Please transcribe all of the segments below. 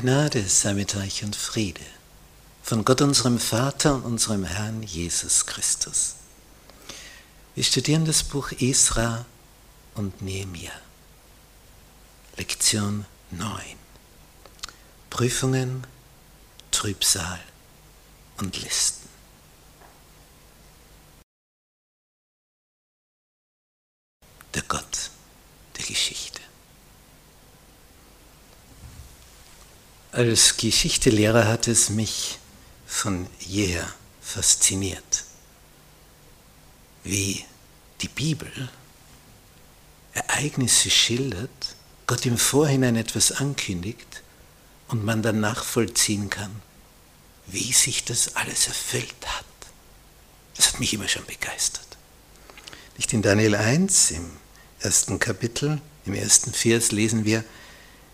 Gnade sei mit euch und Friede von Gott unserem Vater und unserem Herrn Jesus Christus. Wir studieren das Buch Esra und Nehemia. Lektion 9. Prüfungen, Trübsal und Listen. Der Gott der Geschichte. Als Geschichtelehrer hat es mich von jeher fasziniert, wie die Bibel Ereignisse schildert, Gott im Vorhinein etwas ankündigt und man dann nachvollziehen kann, wie sich das alles erfüllt hat. Das hat mich immer schon begeistert. Nicht in Daniel 1, im ersten Kapitel, im ersten Vers lesen wir,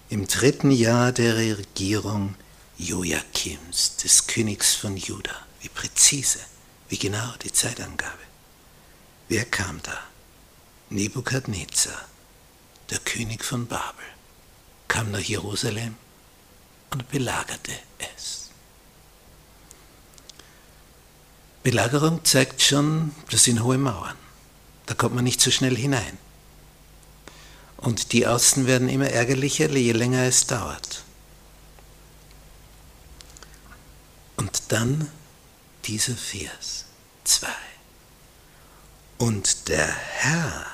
im dritten Jahr der Regierung Joachims, des Königs von Juda. Wie präzise, wie genau die Zeitangabe. Wer kam da? Nebukadnezar, der König von Babel, kam nach Jerusalem und belagerte es. Belagerung zeigt schon, das sind hohe Mauern. Da kommt man nicht so schnell hinein. Und die Außen werden immer ärgerlicher, je länger es dauert. Und dann dieser Vers 2. Und der Herr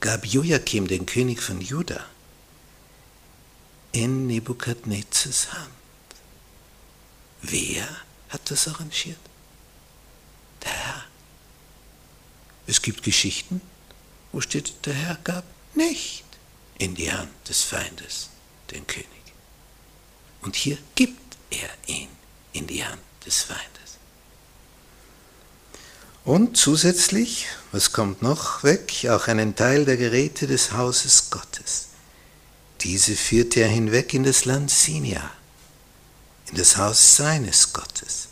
gab Joachim, den König von Juda, in Nebukadnezars Hand. Wer hat das arrangiert? Der Herr. Es gibt Geschichten, wo steht, der Herr gab nicht in die Hand des Feindes, den König. Und hier gibt er ihn in die Hand des Feindes. Und zusätzlich, was kommt noch weg, auch einen Teil der Geräte des Hauses Gottes. Diese führte er hinweg in das Land Sinia, in das Haus seines Gottes.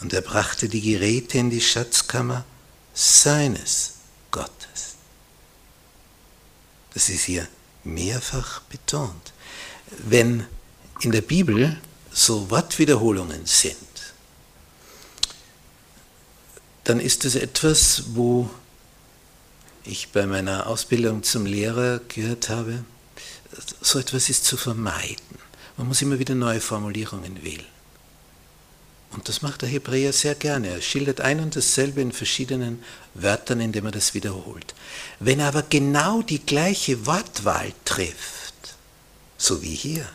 Und er brachte die Geräte in die Schatzkammer seines Gottes. Das ist hier mehrfach betont. Wenn in der Bibel so Wortwiederholungen sind, dann ist es etwas, wo ich bei meiner Ausbildung zum Lehrer gehört habe, so etwas ist zu vermeiden. Man muss immer wieder neue Formulierungen wählen. Und das macht der Hebräer sehr gerne. Er schildert ein und dasselbe in verschiedenen Wörtern, indem er das wiederholt. Wenn er aber genau die gleiche Wortwahl trifft, so wie hier,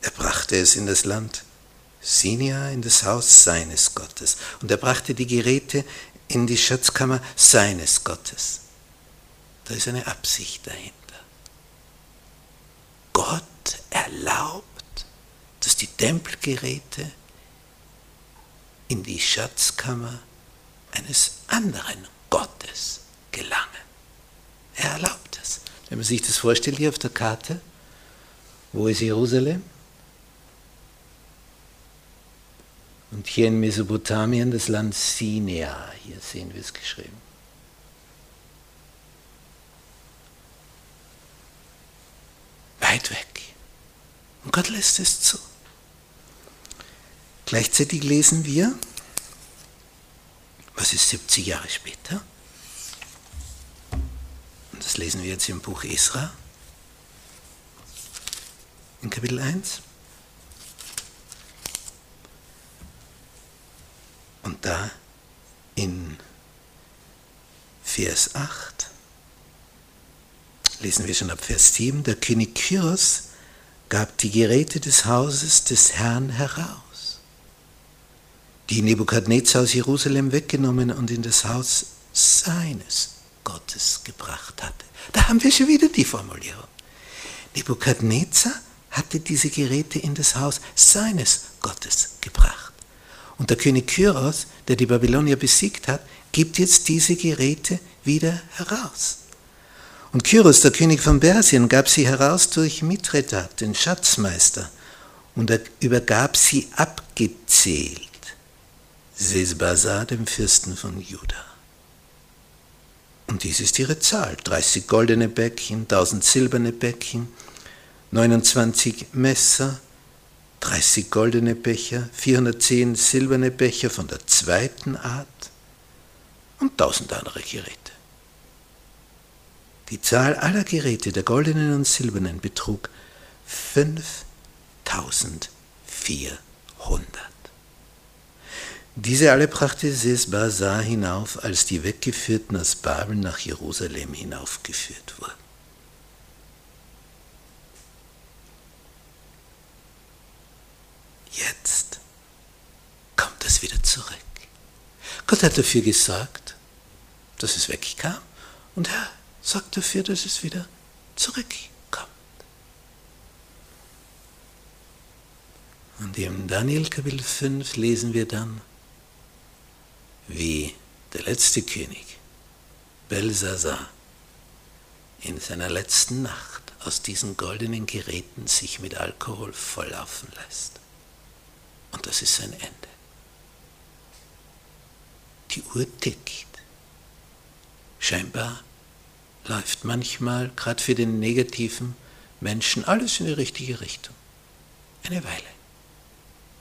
er brachte es in das Land Sinia, in das Haus seines Gottes, und er brachte die Geräte in die Schatzkammer seines Gottes. Da ist eine Absicht dahinter. Gott erlaubt, dass die Tempelgeräte in die Schatzkammer eines anderen Gottes gelangen. Er erlaubt es. Wenn man sich das vorstellt hier auf der Karte, wo ist Jerusalem? Und hier in Mesopotamien das Land Sinea, hier sehen wir es geschrieben. Weit weg. Und Gott lässt es zu. Gleichzeitig lesen wir, was ist 70 Jahre später? Und das lesen wir jetzt im Buch Esra, in Kapitel 1. Und da in Vers 8 lesen wir schon ab Vers 7, der König Kyros gab die Geräte des Hauses des Herrn heraus die Nebukadnezar aus Jerusalem weggenommen und in das Haus seines Gottes gebracht hatte. Da haben wir schon wieder die Formulierung. Nebukadnezar hatte diese Geräte in das Haus seines Gottes gebracht. Und der König Kyros, der die Babylonier besiegt hat, gibt jetzt diese Geräte wieder heraus. Und Kyros, der König von Persien, gab sie heraus durch Mithredat, den Schatzmeister, und er übergab sie abgezählt Sesbazar, dem Fürsten von Juda. Und dies ist ihre Zahl. 30 goldene Bäckchen, 1000 silberne Bäckchen, 29 Messer, 30 goldene Becher, 410 silberne Becher von der zweiten Art und tausend andere Geräte. Die Zahl aller Geräte der goldenen und silbernen betrug 5400. Diese alle brachte Sesbazar hinauf, als die Weggeführten aus Babel nach Jerusalem hinaufgeführt wurden. Jetzt kommt es wieder zurück. Gott hat dafür gesorgt, dass es wegkam und er sorgt dafür, dass es wieder zurückkommt. Und im Daniel Kapitel 5 lesen wir dann, wie der letzte König, Belsasar, in seiner letzten Nacht aus diesen goldenen Geräten sich mit Alkohol volllaufen lässt. Und das ist sein Ende. Die Uhr tickt. Scheinbar läuft manchmal, gerade für den negativen Menschen, alles in die richtige Richtung. Eine Weile.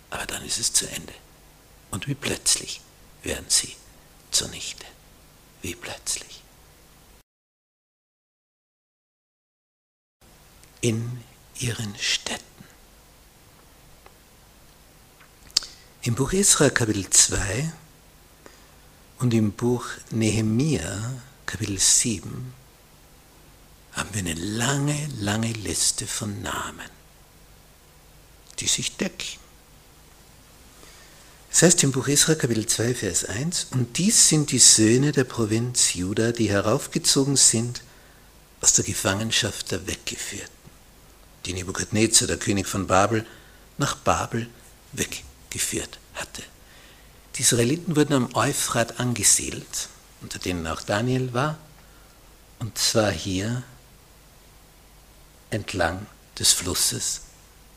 Aber dann ist es zu Ende. Und wie plötzlich werden sie zunichte. Wie plötzlich. In ihren Städten. Im Buch Israel Kapitel 2 und im Buch Nehemia Kapitel 7 haben wir eine lange, lange Liste von Namen, die sich decken. Das heißt im Buch Israel Kapitel 2, Vers 1, und dies sind die Söhne der Provinz Juda, die heraufgezogen sind aus der Gefangenschaft der Weggeführten, die Nebukadnezar, der König von Babel, nach Babel weggeführt geführt hatte. Die Israeliten wurden am Euphrat angesiedelt, unter denen auch Daniel war, und zwar hier entlang des Flusses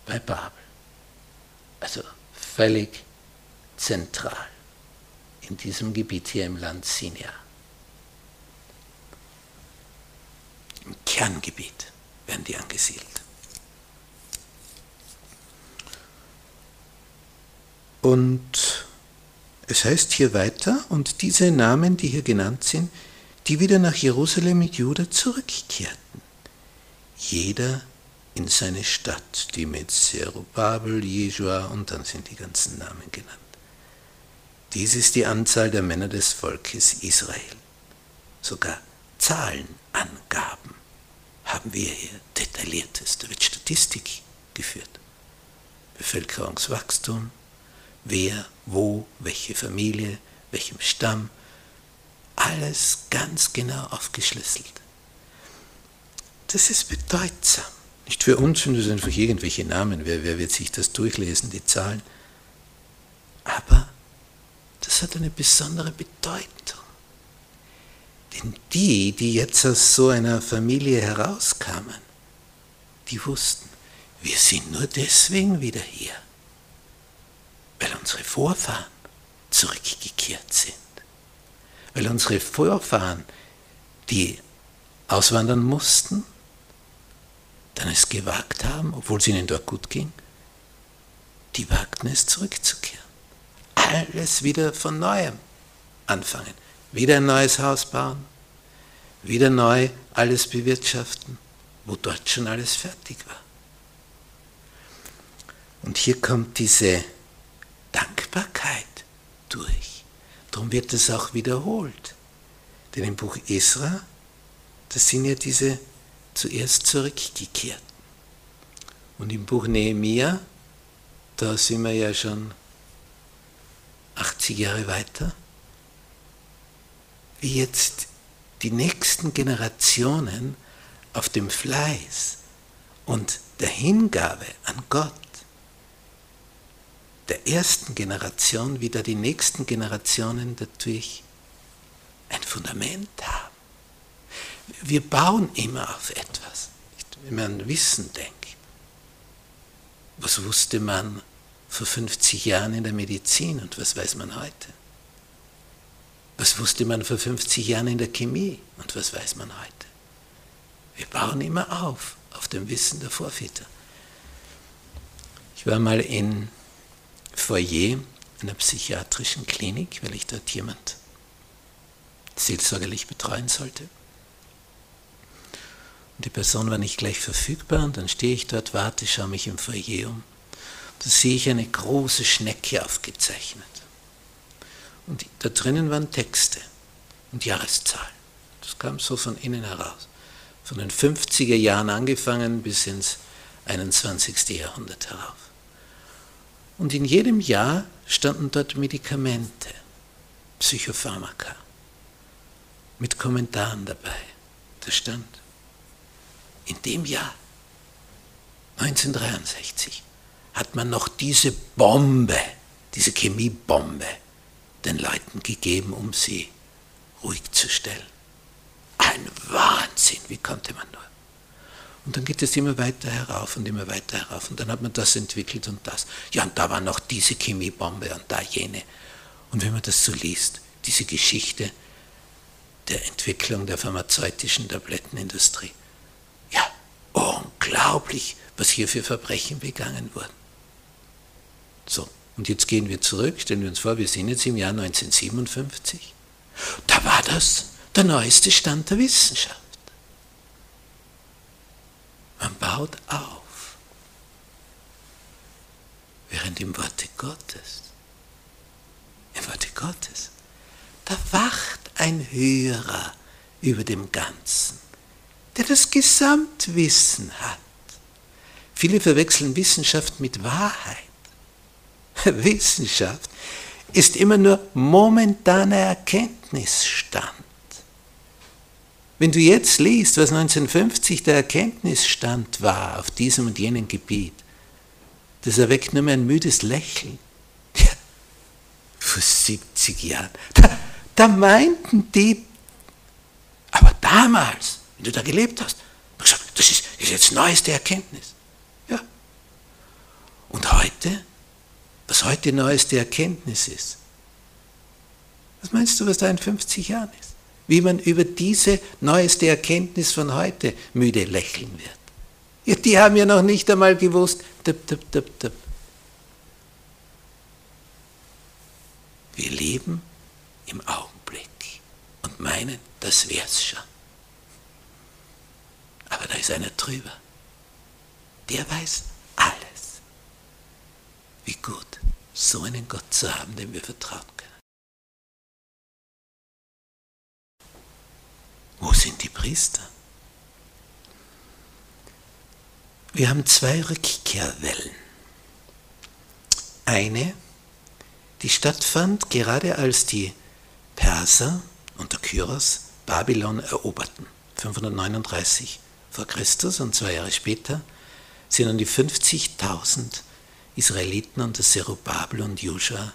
bei Babel. Also völlig zentral in diesem Gebiet hier im Land Sinja. Im Kerngebiet werden die angesiedelt. Und es heißt hier weiter, und diese Namen, die hier genannt sind, die wieder nach Jerusalem mit Juda zurückkehrten. Jeder in seine Stadt, die mit Zerubabel, Jesua und dann sind die ganzen Namen genannt. Dies ist die Anzahl der Männer des Volkes Israel. Sogar Zahlenangaben haben wir hier detailliertes. Da wird Statistik geführt. Bevölkerungswachstum, wer, wo, welche Familie, welchem Stamm, alles ganz genau aufgeschlüsselt. Das ist bedeutsam. Nicht für uns sind es einfach irgendwelche Namen, wer, wer wird sich das durchlesen, die Zahlen. Aber das hat eine besondere Bedeutung. Denn die, die jetzt aus so einer Familie herauskamen, die wussten, wir sind nur deswegen wieder hier, weil unsere Vorfahren zurückgekehrt sind. Weil unsere Vorfahren, die auswandern mussten, dann es gewagt haben, obwohl es ihnen dort gut ging, die wagten es zurückzukehren. Alles wieder von neuem anfangen. Wieder ein neues Haus bauen, wieder neu alles bewirtschaften, wo dort schon alles fertig war. Und hier kommt diese Dankbarkeit durch. Darum wird es auch wiederholt. Denn im Buch Esra, das sind ja diese zuerst zurückgekehrten. Und im Buch Nehemia, da sind wir ja schon 80 Jahre weiter, wie jetzt die nächsten Generationen auf dem Fleiß und der Hingabe an Gott der ersten Generation wieder die nächsten Generationen dadurch ein Fundament haben. Wir bauen immer auf etwas, wenn man an Wissen denkt. Was wusste man vor 50 Jahren in der Medizin und was weiß man heute? Was wusste man vor 50 Jahren in der Chemie und was weiß man heute? Wir bauen immer auf, auf dem Wissen der Vorväter. Ich war mal in Foyer einer psychiatrischen Klinik, weil ich dort jemand seelsorgerlich betreuen sollte. Und die Person war nicht gleich verfügbar und dann stehe ich dort, warte, schaue mich im Foyer um. Da sehe ich eine große Schnecke aufgezeichnet. Und da drinnen waren Texte und Jahreszahlen. Das kam so von innen heraus. Von den 50er Jahren angefangen bis ins 21. Jahrhundert herauf. Und in jedem Jahr standen dort Medikamente, Psychopharmaka, mit Kommentaren dabei. Da stand, in dem Jahr, 1963, hat man noch diese Bombe, diese Chemiebombe den Leuten gegeben, um sie ruhig zu stellen. Ein Wahnsinn, wie konnte man nur? Und dann geht es immer weiter herauf und immer weiter herauf. Und dann hat man das entwickelt und das. Ja, und da war noch diese Chemiebombe und da jene. Und wenn man das so liest, diese Geschichte der Entwicklung der pharmazeutischen Tablettenindustrie, ja, unglaublich, was hier für Verbrechen begangen wurden. So, und jetzt gehen wir zurück, stellen wir uns vor, wir sind jetzt im Jahr 1957. Da war das der neueste Stand der Wissenschaft. Man baut auf, während im Worte Gottes, im Worte Gottes, da wacht ein Hörer über dem Ganzen, der das Gesamtwissen hat. Viele verwechseln Wissenschaft mit Wahrheit. Wissenschaft ist immer nur momentaner Erkenntnisstand. Wenn du jetzt liest, was 1950 der Erkenntnisstand war auf diesem und jenem Gebiet, das erweckt nur mehr ein müdes Lächeln. Ja, vor 70 Jahren, da, da meinten die, aber damals, wenn du da gelebt hast, gesagt, das ist, ist jetzt neueste Erkenntnis. Ja. Und heute, was heute neueste Erkenntnis ist, was meinst du, was da in 50 Jahren ist? wie man über diese neueste Erkenntnis von heute müde lächeln wird. Ja, die haben ja noch nicht einmal gewusst. Dip, dip, dip, dip. Wir leben im Augenblick und meinen, das wär's schon. Aber da ist einer drüber. Der weiß alles. Wie gut, so einen Gott zu haben, dem wir vertrauen können. Wo sind die Priester? Wir haben zwei Rückkehrwellen. Eine, die stattfand gerade als die Perser unter Kyros Babylon eroberten, 539 vor Christus und zwei Jahre später sind dann die 50.000 Israeliten unter Zerubabel und Joshua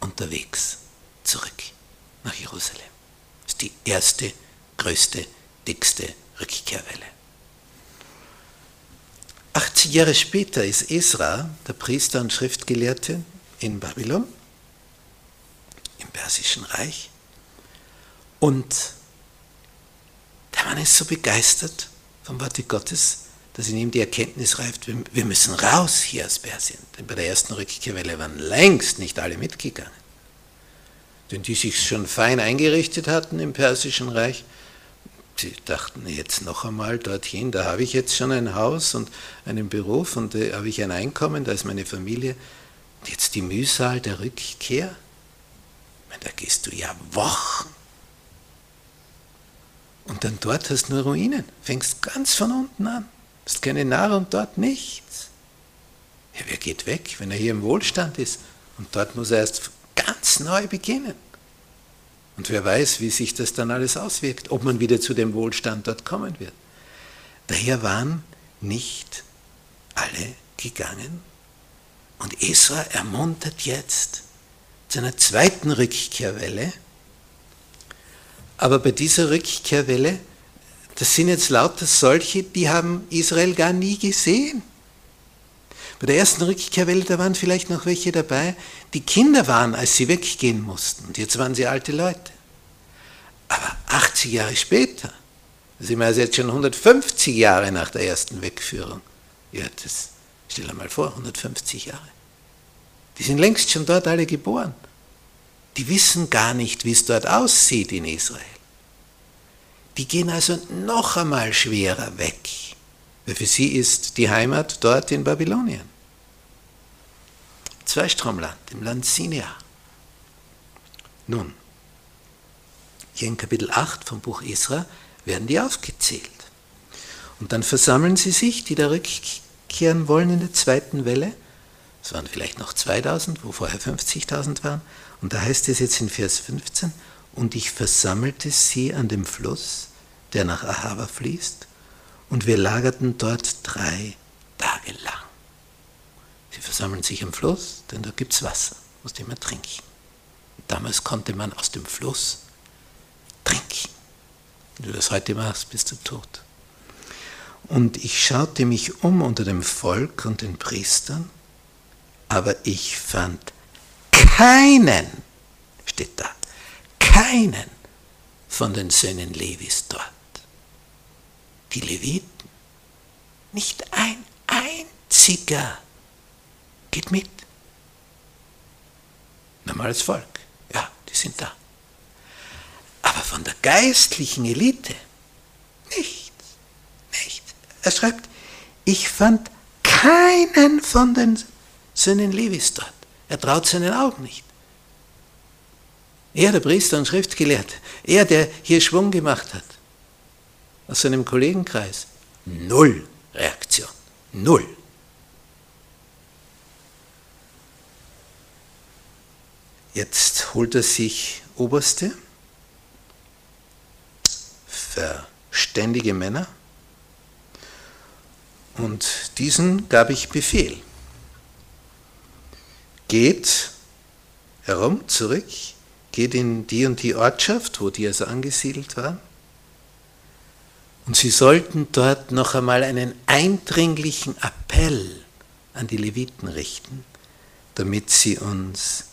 unterwegs zurück nach Jerusalem. Das ist die erste größte, dickste Rückkehrwelle. 80 Jahre später ist Esra, der Priester und Schriftgelehrte in Babylon, im Persischen Reich. Und der Mann ist so begeistert vom Worte Gottes, dass in ihm die Erkenntnis reift, wir müssen raus hier aus Persien. Denn bei der ersten Rückkehrwelle waren längst nicht alle mitgegangen. Denn die sich schon fein eingerichtet hatten im Persischen Reich, Sie dachten jetzt noch einmal dorthin, da habe ich jetzt schon ein Haus und einen Beruf und da habe ich ein Einkommen, da ist meine Familie. Und jetzt die Mühsal der Rückkehr? Da gehst du ja Wochen. Und dann dort hast du nur Ruinen, fängst ganz von unten an, hast keine Nahrung, dort nichts. Ja, wer geht weg, wenn er hier im Wohlstand ist? Und dort muss er erst ganz neu beginnen. Und wer weiß, wie sich das dann alles auswirkt, ob man wieder zu dem Wohlstand dort kommen wird. Daher waren nicht alle gegangen. Und Esra ermuntert jetzt zu einer zweiten Rückkehrwelle. Aber bei dieser Rückkehrwelle, das sind jetzt lauter solche, die haben Israel gar nie gesehen. Bei der ersten Rückkehrwelle, da waren vielleicht noch welche dabei, die Kinder waren, als sie weggehen mussten. Und jetzt waren sie alte Leute. Aber 80 Jahre später, da sind wir also jetzt schon 150 Jahre nach der ersten Wegführung, ja, das, Stell dir mal vor, 150 Jahre. Die sind längst schon dort alle geboren. Die wissen gar nicht, wie es dort aussieht in Israel. Die gehen also noch einmal schwerer weg, weil für sie ist die Heimat dort in Babylonien. Zweistromland, im Land Sinai. Nun, hier in Kapitel 8 vom Buch Isra werden die aufgezählt. Und dann versammeln sie sich, die da rückkehren wollen in der zweiten Welle. Es waren vielleicht noch 2000, wo vorher 50.000 waren. Und da heißt es jetzt in Vers 15, und ich versammelte sie an dem Fluss, der nach Ahava fließt, und wir lagerten dort drei Tage lang. Sie versammeln sich am Fluss, denn da gibt es Wasser, aus dem man trinken. Damals konnte man aus dem Fluss trinken. Wenn du das heute machst, bist du tot. Und ich schaute mich um unter dem Volk und den Priestern, aber ich fand keinen, steht da, keinen von den Söhnen Levis dort. Die Leviten, nicht ein einziger geht mit. Normales Volk, ja, die sind da. Aber von der geistlichen Elite nichts, nichts. Er schreibt, ich fand keinen von den Söhnen Levis dort. Er traut seinen Augen nicht. Er, der Priester und Schriftgelehrte, er, der hier Schwung gemacht hat, aus seinem Kollegenkreis, null Reaktion, null. Jetzt holt er sich Oberste, verständige Männer, und diesen gab ich Befehl. Geht herum, zurück, geht in die und die Ortschaft, wo die also angesiedelt waren. Und sie sollten dort noch einmal einen eindringlichen Appell an die Leviten richten, damit sie uns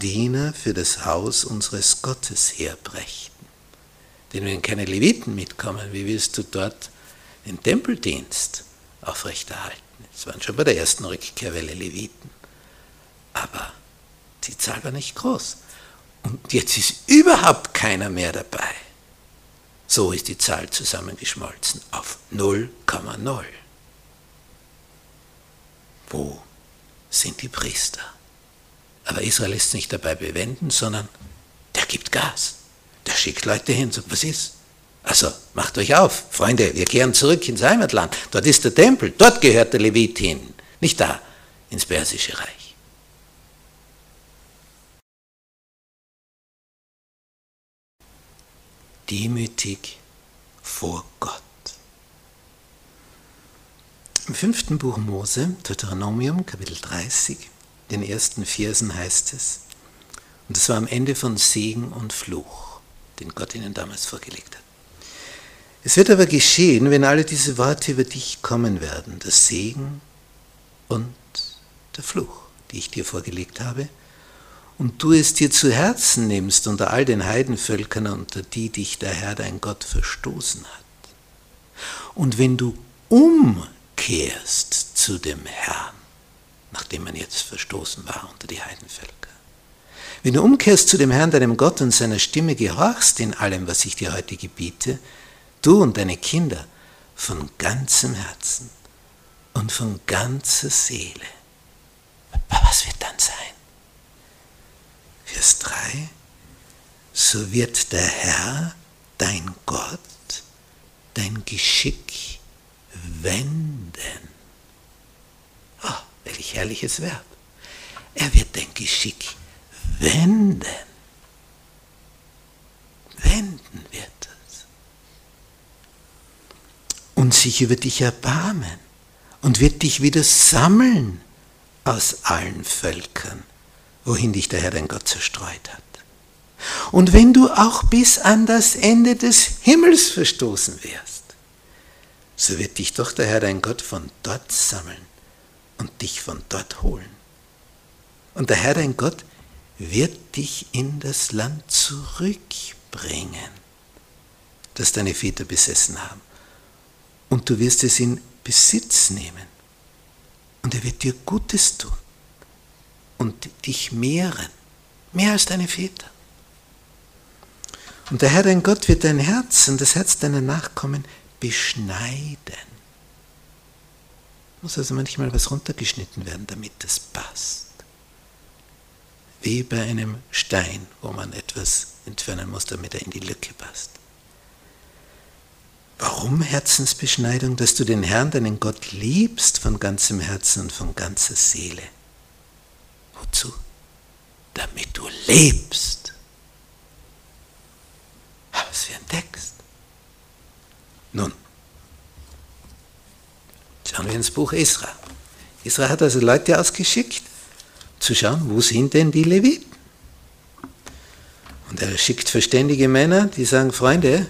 Diener für das Haus unseres Gottes herbrächten. Denn wenn keine Leviten mitkommen, wie willst du dort den Tempeldienst aufrechterhalten? Es waren schon bei der ersten Rückkehrwelle Leviten aber die Zahl war nicht groß. Und jetzt ist überhaupt keiner mehr dabei. So ist die Zahl zusammengeschmolzen auf 0,0. Wo sind die Priester? Aber Israel ist nicht dabei bewenden, sondern der gibt Gas. Der schickt Leute hin, sagt, was ist? Also macht euch auf, Freunde, wir kehren zurück ins Heimatland. Dort ist der Tempel, dort gehört der Levit hin, nicht da ins Persische Reich. Demütig vor Gott. Im fünften Buch Mose, Deuteronomium, Kapitel 30, den ersten Versen heißt es, und es war am Ende von Segen und Fluch, den Gott ihnen damals vorgelegt hat. Es wird aber geschehen, wenn alle diese Worte über dich kommen werden, der Segen und der Fluch, die ich dir vorgelegt habe, und du es dir zu Herzen nimmst unter all den Heidenvölkern, unter die dich der Herr dein Gott verstoßen hat. Und wenn du umkehrst zu dem Herrn, nachdem man jetzt verstoßen war unter die Heidenvölker, wenn du umkehrst zu dem Herrn, deinem Gott und seiner Stimme gehorchst in allem, was ich dir heute gebiete, du und deine Kinder von ganzem Herzen und von ganzer Seele, was wird dann sein? Vers 3, so wird der Herr, dein Gott, dein Geschick wenden. Oh, welch herrliches Verb. Er wird dein Geschick wenden. Wenden wird es. Und sich über dich erbarmen und wird dich wieder sammeln aus allen Völkern wohin dich der Herr dein Gott zerstreut hat. Und wenn du auch bis an das Ende des Himmels verstoßen wirst, so wird dich doch der Herr dein Gott von dort sammeln und dich von dort holen. Und der Herr dein Gott wird dich in das Land zurückbringen, das deine Väter besessen haben. Und du wirst es in Besitz nehmen er wird dir Gutes tun und dich mehren, mehr als deine Väter. Und der Herr, dein Gott, wird dein Herz und das Herz deiner Nachkommen beschneiden. Muss also manchmal was runtergeschnitten werden, damit das passt. Wie bei einem Stein, wo man etwas entfernen muss, damit er in die Lücke passt. Warum Herzensbeschneidung? Dass du den Herrn, deinen Gott, liebst von ganzem Herzen und von ganzer Seele. Wozu? Damit du lebst. Was für ein Text. Nun, schauen wir ins Buch Isra. Isra hat also Leute ausgeschickt, zu schauen, wo sind denn die Leviten? Und er schickt verständige Männer, die sagen, Freunde,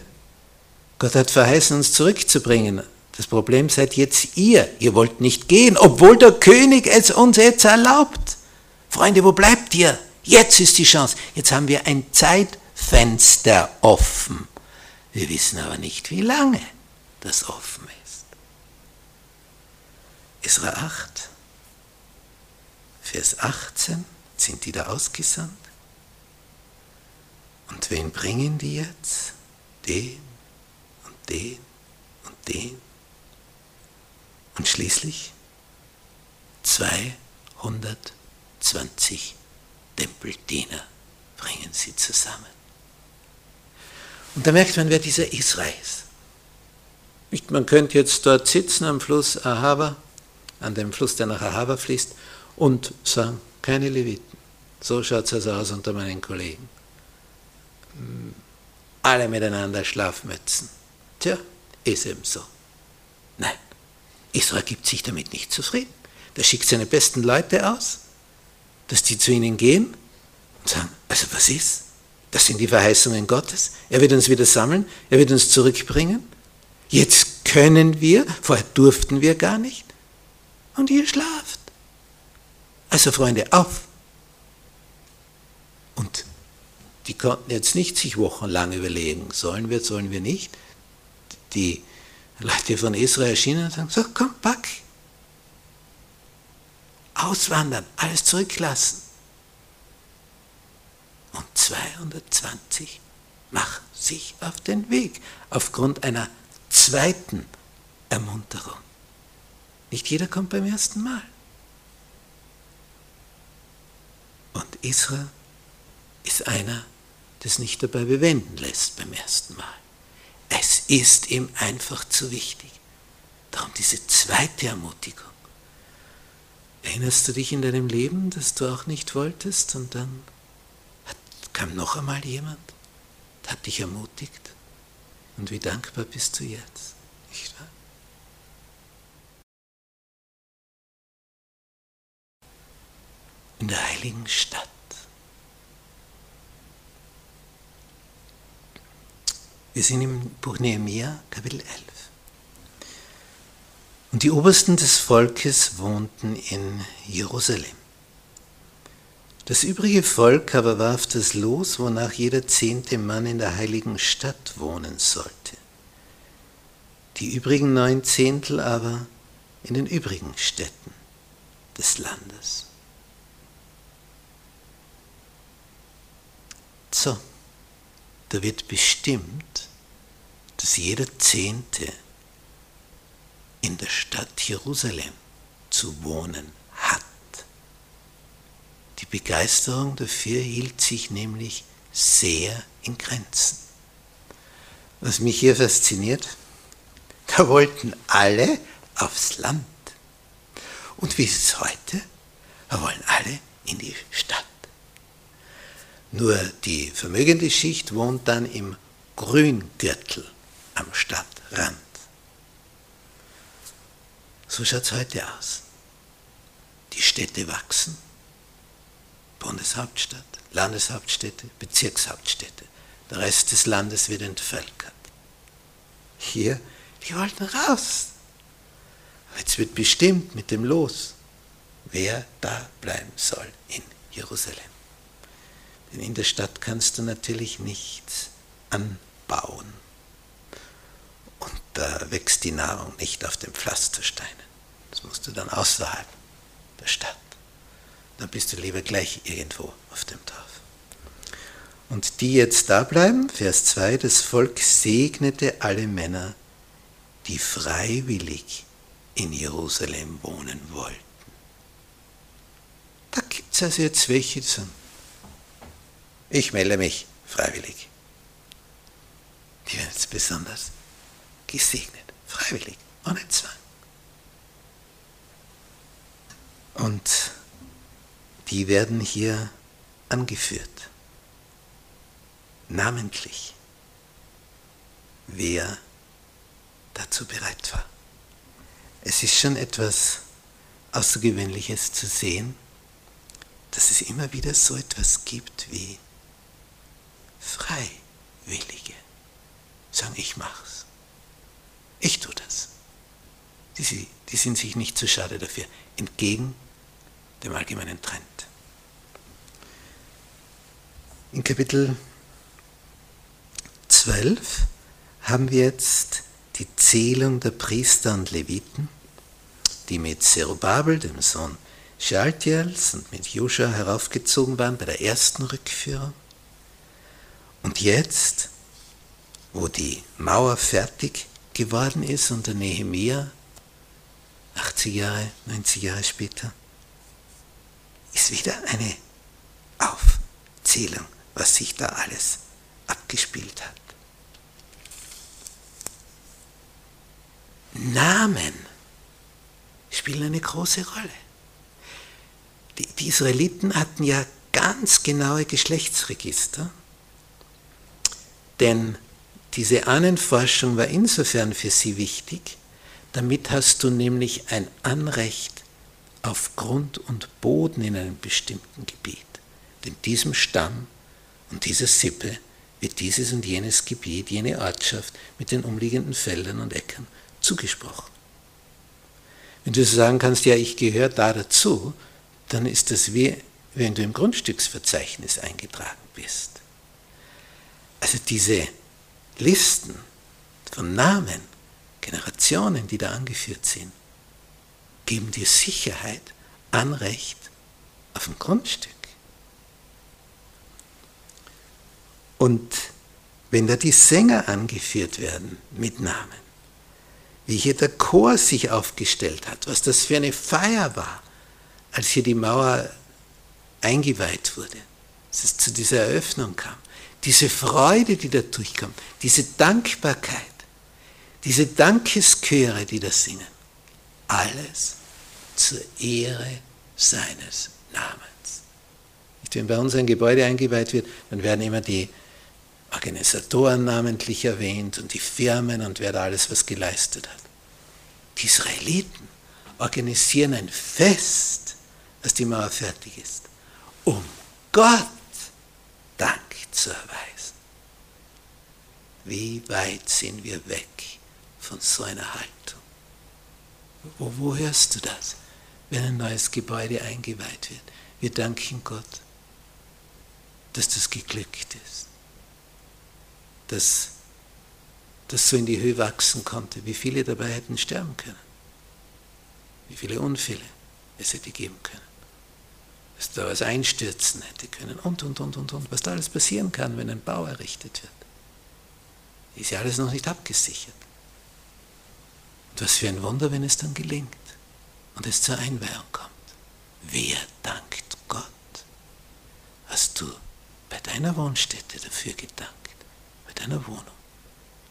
Gott hat verheißen, uns zurückzubringen. Das Problem seid jetzt ihr. Ihr wollt nicht gehen, obwohl der König es uns jetzt erlaubt. Freunde, wo bleibt ihr? Jetzt ist die Chance. Jetzt haben wir ein Zeitfenster offen. Wir wissen aber nicht, wie lange das offen ist. Isra 8, Vers 18 sind die da ausgesandt. Und wen bringen die jetzt? Den und den und den. Und schließlich 220 Tempeldiener bringen sie zusammen. Und da merkt man, wer dieser Israel ist. Man könnte jetzt dort sitzen am Fluss Ahava, an dem Fluss, der nach Ahava fließt, und sagen, keine Leviten. So schaut es also aus unter meinen Kollegen. Alle miteinander Schlafmützen. Tja, ist eben so. Nein, Israel gibt sich damit nicht zufrieden. Der schickt seine besten Leute aus, dass die zu ihnen gehen und sagen, also was ist? Das sind die Verheißungen Gottes. Er wird uns wieder sammeln, er wird uns zurückbringen. Jetzt können wir, vorher durften wir gar nicht. Und ihr schlaft. Also Freunde, auf! Und die konnten jetzt nicht sich wochenlang überlegen, sollen wir, sollen wir nicht die Leute von Israel erschienen und sagen, so komm, pack. Auswandern, alles zurücklassen. Und 220 machen sich auf den Weg aufgrund einer zweiten Ermunterung. Nicht jeder kommt beim ersten Mal. Und Israel ist einer, das nicht dabei bewenden lässt beim ersten Mal. Es ist ihm einfach zu wichtig. Darum diese zweite Ermutigung. Erinnerst du dich in deinem Leben, dass du auch nicht wolltest und dann hat, kam noch einmal jemand, hat dich ermutigt und wie dankbar bist du jetzt, nicht wahr? In der heiligen Stadt Wir sind im Buch Nehemiah, Kapitel 11. Und die Obersten des Volkes wohnten in Jerusalem. Das übrige Volk aber warf das Los, wonach jeder zehnte Mann in der heiligen Stadt wohnen sollte. Die übrigen neun Zehntel aber in den übrigen Städten des Landes. So, da wird bestimmt, dass jeder Zehnte in der Stadt Jerusalem zu wohnen hat. Die Begeisterung dafür hielt sich nämlich sehr in Grenzen. Was mich hier fasziniert, da wollten alle aufs Land. Und wie ist es heute? Da wollen alle in die Stadt. Nur die vermögende Schicht wohnt dann im Grüngürtel am Stadtrand. So schaut es heute aus. Die Städte wachsen. Bundeshauptstadt, Landeshauptstädte, Bezirkshauptstädte. Der Rest des Landes wird entvölkert. Hier, die wollten raus. Jetzt wird bestimmt mit dem Los, wer da bleiben soll in Jerusalem. Denn in der Stadt kannst du natürlich nichts anbauen. Da wächst die Nahrung nicht auf den Pflastersteinen. Das musst du dann außerhalb der Stadt. Dann bist du lieber gleich irgendwo auf dem Dorf. Und die jetzt da bleiben, Vers 2, das Volk segnete alle Männer, die freiwillig in Jerusalem wohnen wollten. Da gibt es also jetzt welche, die sagen, ich melde mich freiwillig. Die werden jetzt besonders gesegnet, freiwillig, ohne Zwang. Und die werden hier angeführt, namentlich, wer dazu bereit war. Es ist schon etwas Außergewöhnliches zu sehen, dass es immer wieder so etwas gibt wie Freiwillige. Sagen, ich mach's. Ich tue das. Die, die sind sich nicht zu schade dafür, entgegen dem allgemeinen Trend. In Kapitel 12 haben wir jetzt die Zählung der Priester und Leviten, die mit Zerubabel, dem Sohn Schaltiels und mit Joscha heraufgezogen waren bei der ersten Rückführung. Und jetzt, wo die Mauer fertig geworden ist unter Nehemia, 80 Jahre, 90 Jahre später, ist wieder eine Aufzählung, was sich da alles abgespielt hat. Namen spielen eine große Rolle. Die, die Israeliten hatten ja ganz genaue Geschlechtsregister, denn diese Ahnenforschung war insofern für sie wichtig, damit hast du nämlich ein Anrecht auf Grund und Boden in einem bestimmten Gebiet. Denn diesem Stamm und dieser Sippe wird dieses und jenes Gebiet, jene Ortschaft mit den umliegenden Feldern und Äckern zugesprochen. Wenn du sagen kannst, ja, ich gehöre da dazu, dann ist das wie wenn du im Grundstücksverzeichnis eingetragen bist. Also diese Listen von Namen, Generationen, die da angeführt sind, geben dir Sicherheit, Anrecht auf ein Grundstück. Und wenn da die Sänger angeführt werden mit Namen, wie hier der Chor sich aufgestellt hat, was das für eine Feier war, als hier die Mauer eingeweiht wurde, als es zu dieser Eröffnung kam, diese Freude, die da durchkam, diese Dankbarkeit, diese Dankeschöre, die da singen, alles zur Ehre seines Namens. Wenn bei uns ein Gebäude eingeweiht wird, dann werden immer die Organisatoren namentlich erwähnt und die Firmen und wer da alles was geleistet hat. Die Israeliten organisieren ein Fest, als die Mauer fertig ist, um Gott Dank zu erweisen. Wie weit sind wir weg von so einer Haltung? Wo, wo hörst du das, wenn ein neues Gebäude eingeweiht wird? Wir danken Gott, dass das geglückt ist dass das so in die Höhe wachsen konnte, wie viele dabei hätten sterben können, wie viele Unfälle es hätte geben können, dass da was einstürzen hätte können und, und, und, und, und, was da alles passieren kann, wenn ein Bau errichtet wird. Ist ja alles noch nicht abgesichert. Und was für ein Wunder, wenn es dann gelingt und es zur Einweihung kommt. Wer dankt Gott? Hast du bei deiner Wohnstätte dafür gedankt? deiner Wohnung,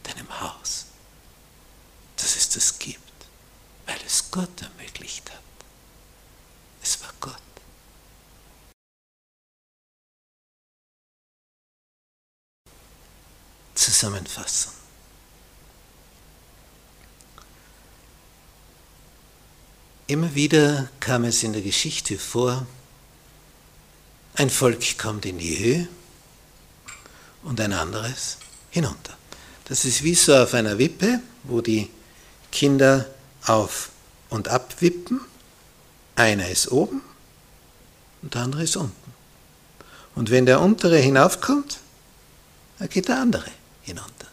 deinem Haus, dass es das gibt, weil es Gott ermöglicht hat. Es war Gott. Zusammenfassung. Immer wieder kam es in der Geschichte vor, ein Volk kommt in die Höhe und ein anderes hinunter. Das ist wie so auf einer Wippe, wo die Kinder auf und ab wippen. Einer ist oben und der andere ist unten. Und wenn der untere hinaufkommt, dann geht der andere hinunter.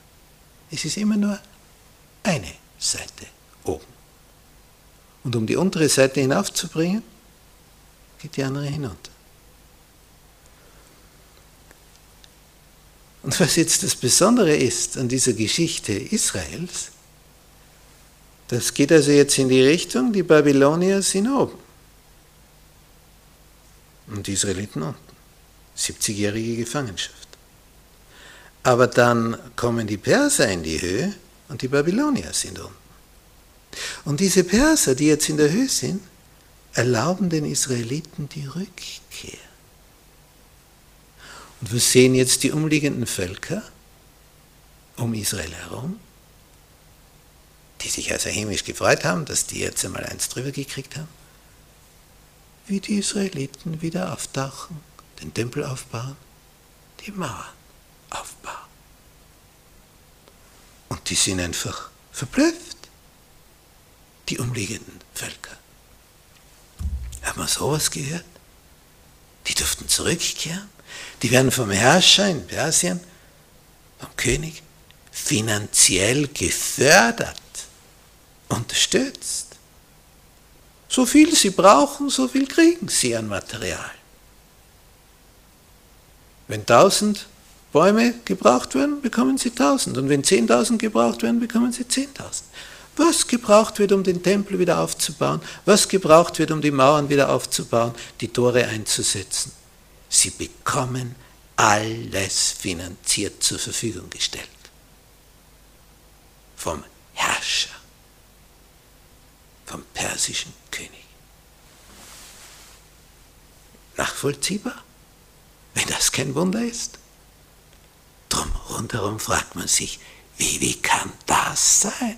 Es ist immer nur eine Seite oben. Und um die untere Seite hinaufzubringen, geht die andere hinunter. Und was jetzt das Besondere ist an dieser Geschichte Israels, das geht also jetzt in die Richtung, die Babylonier sind oben und die Israeliten unten. 70-jährige Gefangenschaft. Aber dann kommen die Perser in die Höhe und die Babylonier sind unten. Und diese Perser, die jetzt in der Höhe sind, erlauben den Israeliten die Rückkehr. Und wir sehen jetzt die umliegenden Völker um Israel herum, die sich also hämisch gefreut haben, dass die jetzt einmal eins drüber gekriegt haben, wie die Israeliten wieder auftauchen, den Tempel aufbauen, die Mauern aufbauen. Und die sind einfach verblüfft, die umliegenden Völker. Haben wir sowas gehört? Die durften zurückkehren. Die werden vom Herrscher in Persien, vom König, finanziell gefördert, unterstützt. So viel sie brauchen, so viel kriegen sie an Material. Wenn tausend Bäume gebraucht werden, bekommen sie tausend. Und wenn zehntausend gebraucht werden, bekommen sie zehntausend. Was gebraucht wird, um den Tempel wieder aufzubauen, was gebraucht wird, um die Mauern wieder aufzubauen, die Tore einzusetzen. Sie bekommen alles finanziert zur Verfügung gestellt. Vom Herrscher, vom persischen König. Nachvollziehbar, wenn das kein Wunder ist? Drum rundherum fragt man sich, wie, wie kann das sein?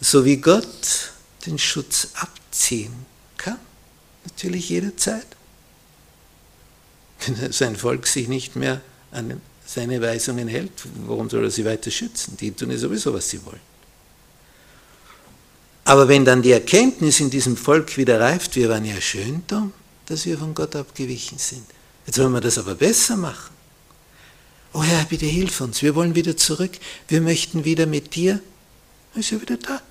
So wie Gott den Schutz abziehen kann, natürlich jederzeit. Wenn sein Volk sich nicht mehr an seine Weisungen hält, warum soll er sie weiter schützen? Die tun ja sowieso, was sie wollen. Aber wenn dann die Erkenntnis in diesem Volk wieder reift, wir waren ja schön dumm, dass wir von Gott abgewichen sind. Jetzt wollen wir das aber besser machen. Oh Herr, bitte hilf uns, wir wollen wieder zurück, wir möchten wieder mit dir. Er ist ja wieder da.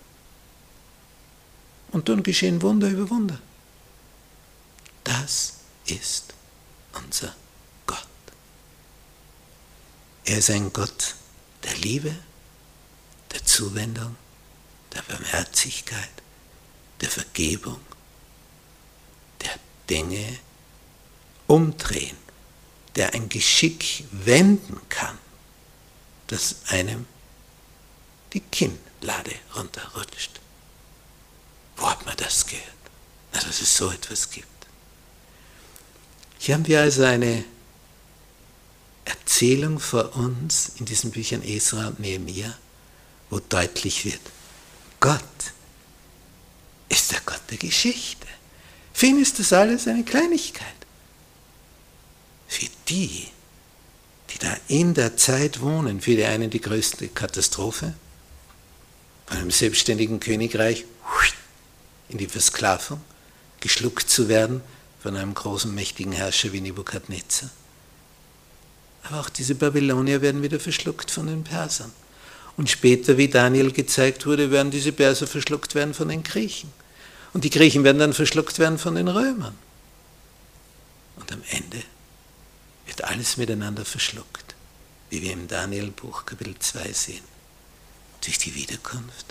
Und dann geschehen Wunder über Wunder. Das ist unser Gott. Er ist ein Gott der Liebe, der Zuwendung, der Barmherzigkeit, der Vergebung, der Dinge umdrehen, der ein Geschick wenden kann, das einem die Kinnlade runterrutscht. Wo hat man das gehört? Na, dass es so etwas gibt. Hier haben wir also eine Erzählung vor uns in diesen Büchern Esra und Nehemiah, wo deutlich wird, Gott ist der Gott der Geschichte. Für ihn ist das alles eine Kleinigkeit. Die, die da in der Zeit wohnen, für die einen die größte Katastrophe, von einem selbstständigen Königreich in die Versklavung, geschluckt zu werden von einem großen, mächtigen Herrscher wie Nebukadnezar. Aber auch diese Babylonier werden wieder verschluckt von den Persern. Und später, wie Daniel gezeigt wurde, werden diese Perser verschluckt werden von den Griechen. Und die Griechen werden dann verschluckt werden von den Römern. Und am Ende wird alles miteinander verschluckt, wie wir im Daniel-Buch Kapitel 2 sehen, durch die Wiederkunft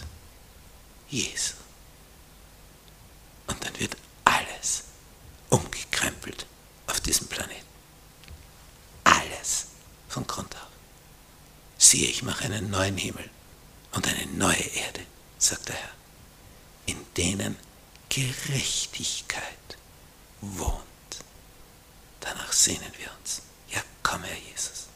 Jesu. Und dann wird alles umgekrempelt auf diesem Planeten. Alles von Grund auf. Siehe, ich mache einen neuen Himmel und eine neue Erde, sagt der Herr, in denen Gerechtigkeit wohnt. Danach sehnen wir Komm, Herr Jesus.